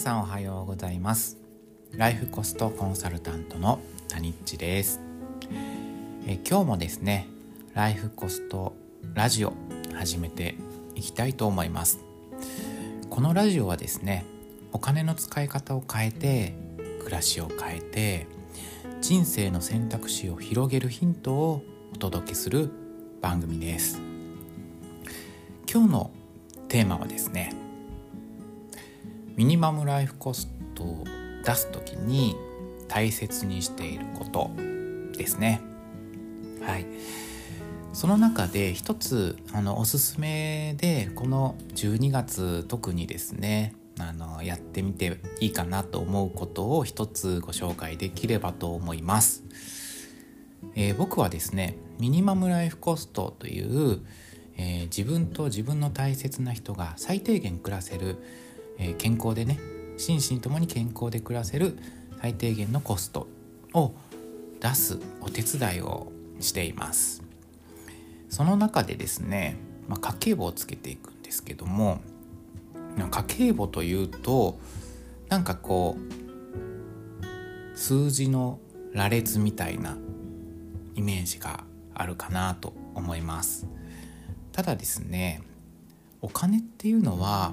さんおはようございます。ライフコストコンサルタントの谷っちです。え今日もですねライフコストラジオ始めていきたいと思います。このラジオはですねお金の使い方を変えて暮らしを変えて人生の選択肢を広げるヒントをお届けする番組です。今日のテーマはですねミニマムライフコストを出す時に大切にしていることですね。はい。その中で一つあのおすすめでこの12月特にですねあのやってみていいかなと思うことを一つご紹介できればと思います、えー、僕はですねミニマムライフコストという、えー、自分と自分の大切な人が最低限暮らせる、え、健康でね心身ともに健康で暮らせる最低限のコストを出すお手伝いをしています。その中でですね、まあ、家計簿をつけていくんですけども家計簿というとなんかこう数字の羅列みたいなイメージがあるかなと思います。ただですねお金っていうのは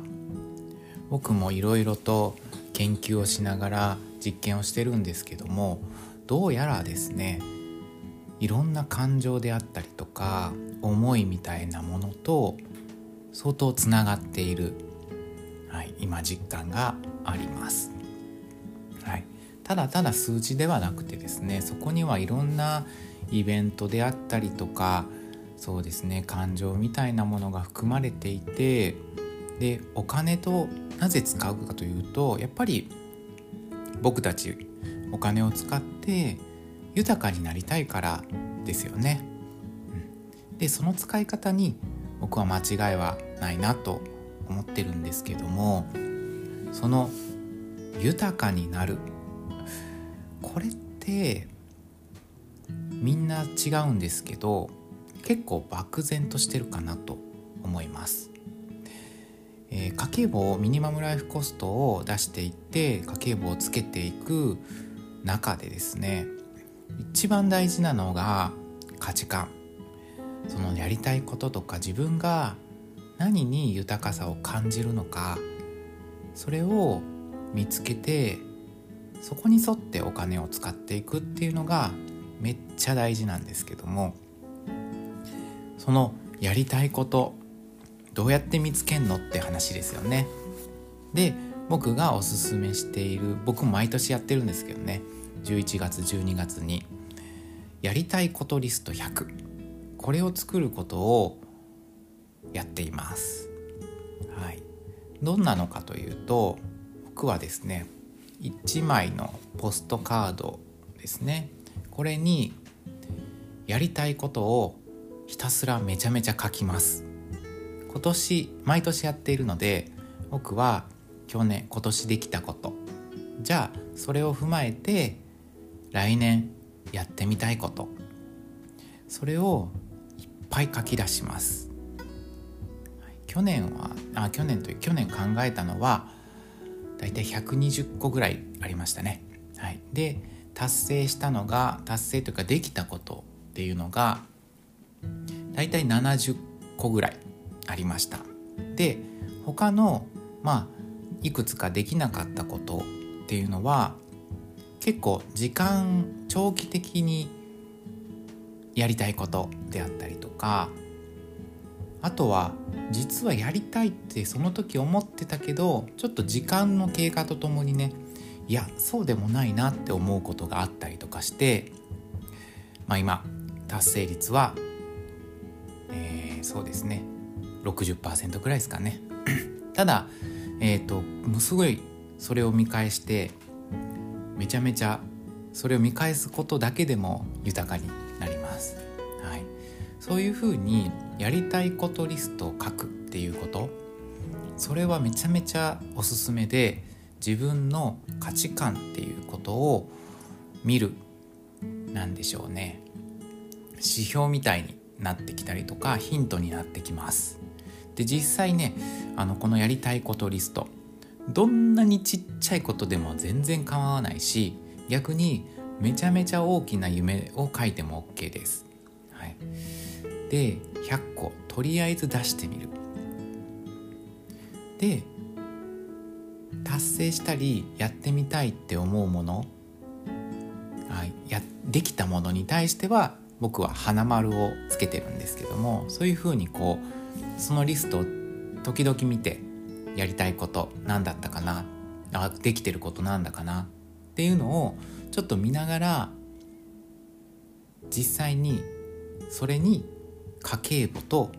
僕もいろいろと研究をしながら実験をしてるんですけどもどうやらですねいろんな感情であったりとか思いみたいなものと相当つながっているはい、今実感があります。はい、ただただ数字ではなくてですねそこにはいろんなイベントであったりとかそうですね感情みたいなものが含まれていてでお金となぜ使うかというとやっぱり僕たちお金を使って豊かになりたいからですよね。でその使い方に僕は間違いはないなと思ってるんですけどもその豊かになるこれってみんな違うんですけど結構漠然としてるかなと思います。えー、家計簿をミニマムライフコストを出していって家計簿をつけていく中でですね一番大事なのが価値観。そのやりたいこととか自分が何に豊かさを感じるのかそれを見つけてそこに沿ってお金を使っていくっていうのがめっちゃ大事なんですけどもそのやりたいことどうやって見つけんのって話ですよね。で僕がおすすめしている僕も毎年やってるんですけどね。11月12月にやりたいことリスト100これを作ることをやっています。はい、どんなのかというと僕はですね1枚のポストカードですね。これにやりたいことをひたすらめちゃめちゃ書きます。今年毎年やっているので僕は去年今年できたこと。じゃあそれを踏まえて来年やってみたいこと。それをいっぱい書き出します。去年はあ去年という去年考えたのはだいたい120個ぐらいありましたね。はい、で達成したのが達成というかできたことっていうのがだいたい70個ぐらいありました。で他のまあいくつかできなかったことっていうのは結構時間長期的にやりたいことであったりとかあとは実はやりたいってその時思ってたけどちょっと時間の経過とともにねいやそうでもないなって思うことがあったりとかしてまあ今達成率は、えー、そうですね60%ぐらいですかね ただえっ、ー、ともうすごいそれを見返してめちゃめちゃそれを見返すことだけでも豊かになります。はい、そういうふうにやりたいことリストを書くっていうことそれはめちゃめちゃおすすめで自分の価値観っていうことを見るなんでしょうね指標みたいになってきたりとかヒントになってきます。で実際ねあのこのやりたいことリストどんなにちっちゃいことでも全然構わないし逆にめちゃめちゃ大きな夢を書いても OK です。はい、で100個とりあえず出してみる。で達成したりやってみたいって思うものやできたものに対しては僕は花丸をつけてるんですけどもそういうふうにこうそのリストを時々見てやりたいこと何だったかなあできてることなんだかなっていうのをちょっと見ながら実際にそれに家計簿と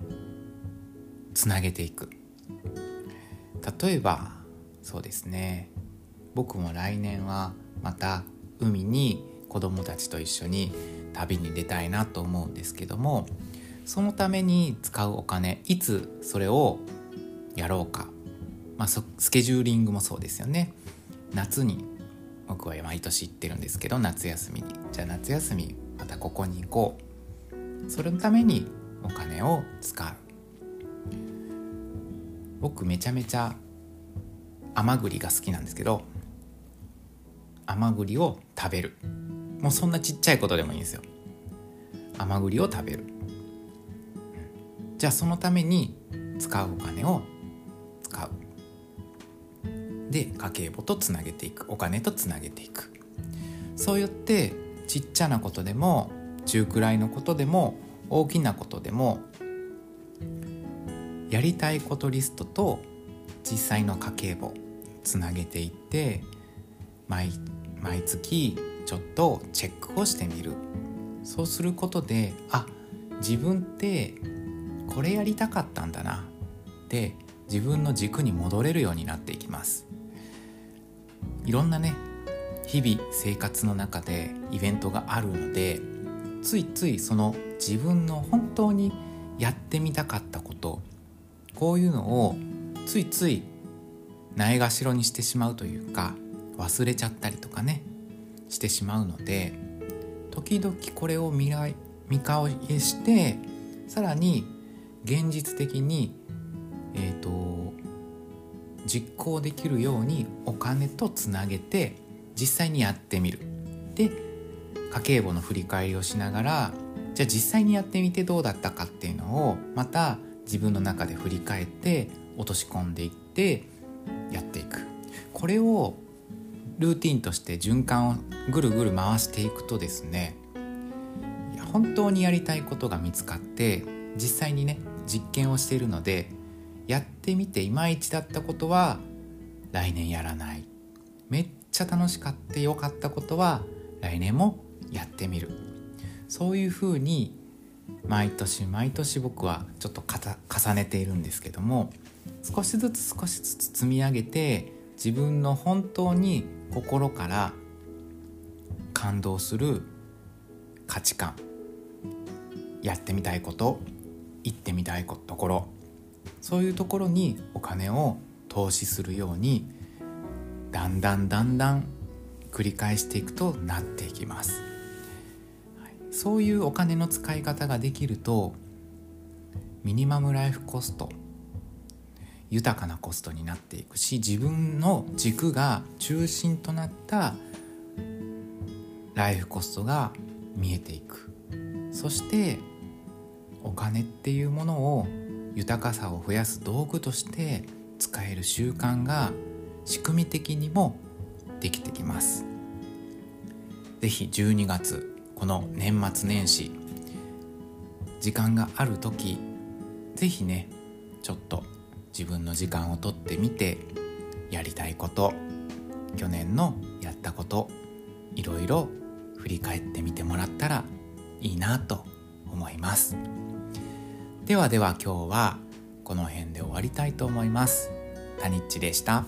つなげていく。例えばそうですね。僕も来年はまた海に子供たちと一緒に旅に出たいなと思うんですけどもそのために使うお金いつそれをやろうか、まあ、スケジューリングもそうですよね。夏に僕は毎年行ってるんですけど夏休みに。じゃあ夏休みまたここに行こう。それのためにお金を使う。僕めちゃめちゃ甘栗が好きなんですけど甘栗を食べる。もうそんなちっちゃいことでもいいんですよ。甘栗を食べる。じゃあそのために使うお金を使う。で家計簿とつなげていく。お金とつなげていく。そうやってちっちゃなことでも中くらいのことでも大きなことでもやりたいことリストと実際の家計簿つなげていって毎毎月ちょっとチェックをしてみる。そうすることであ自分ってこれやりたかったんだな。って自分の軸に戻れるようになっていきます。いろんなね日々生活の中でイベントがあるのでついついその自分の本当にやってみたかったことこういうのをついついないがしろにしてしまうというか忘れちゃったりとかね。してしまうので時々これを見見返してさらに現実的に、えーと、実行できるようにお金とつなげて実際にやってみる。で家計簿の振り返りをしながらじゃあ実際にやってみてどうだったかっていうのをまた自分の中で振り返って落とし込んでいってやっていくこれをルーティンとして循環をぐるぐる回していくとですね本当にやりたいことが見つかって実際にね実験をしているのでやってみていまいちだったことは来年やらない。めっちゃ楽しかってよかったことは来年もやってみる。そういうふうに毎年毎年僕はちょっと重ねているんですけども少しずつ少しずつ積み上げて自分の本当に心から感動する価値観。やってみたいこと行ってみたいところ。そういうところにお金を投資するようにだんだんだんだん繰り返していくとなっていきます、そういうお金の使い方ができるとミニマムライフコスト豊かなコストになっていくし自分の軸が中心となったライフコストが見えていく。そしてお金っていうものを豊かさを増やす道具として使える習慣が仕組み的にもできてきます。是非12月この年末年始時間がある時是非ねちょっと自分の時間をとってみてやりたいこと去年のやったこといろいろ振り返ってみてもらったらいいなと思いますではでは今日はこの辺で終わりたいと思いますタニッチでした。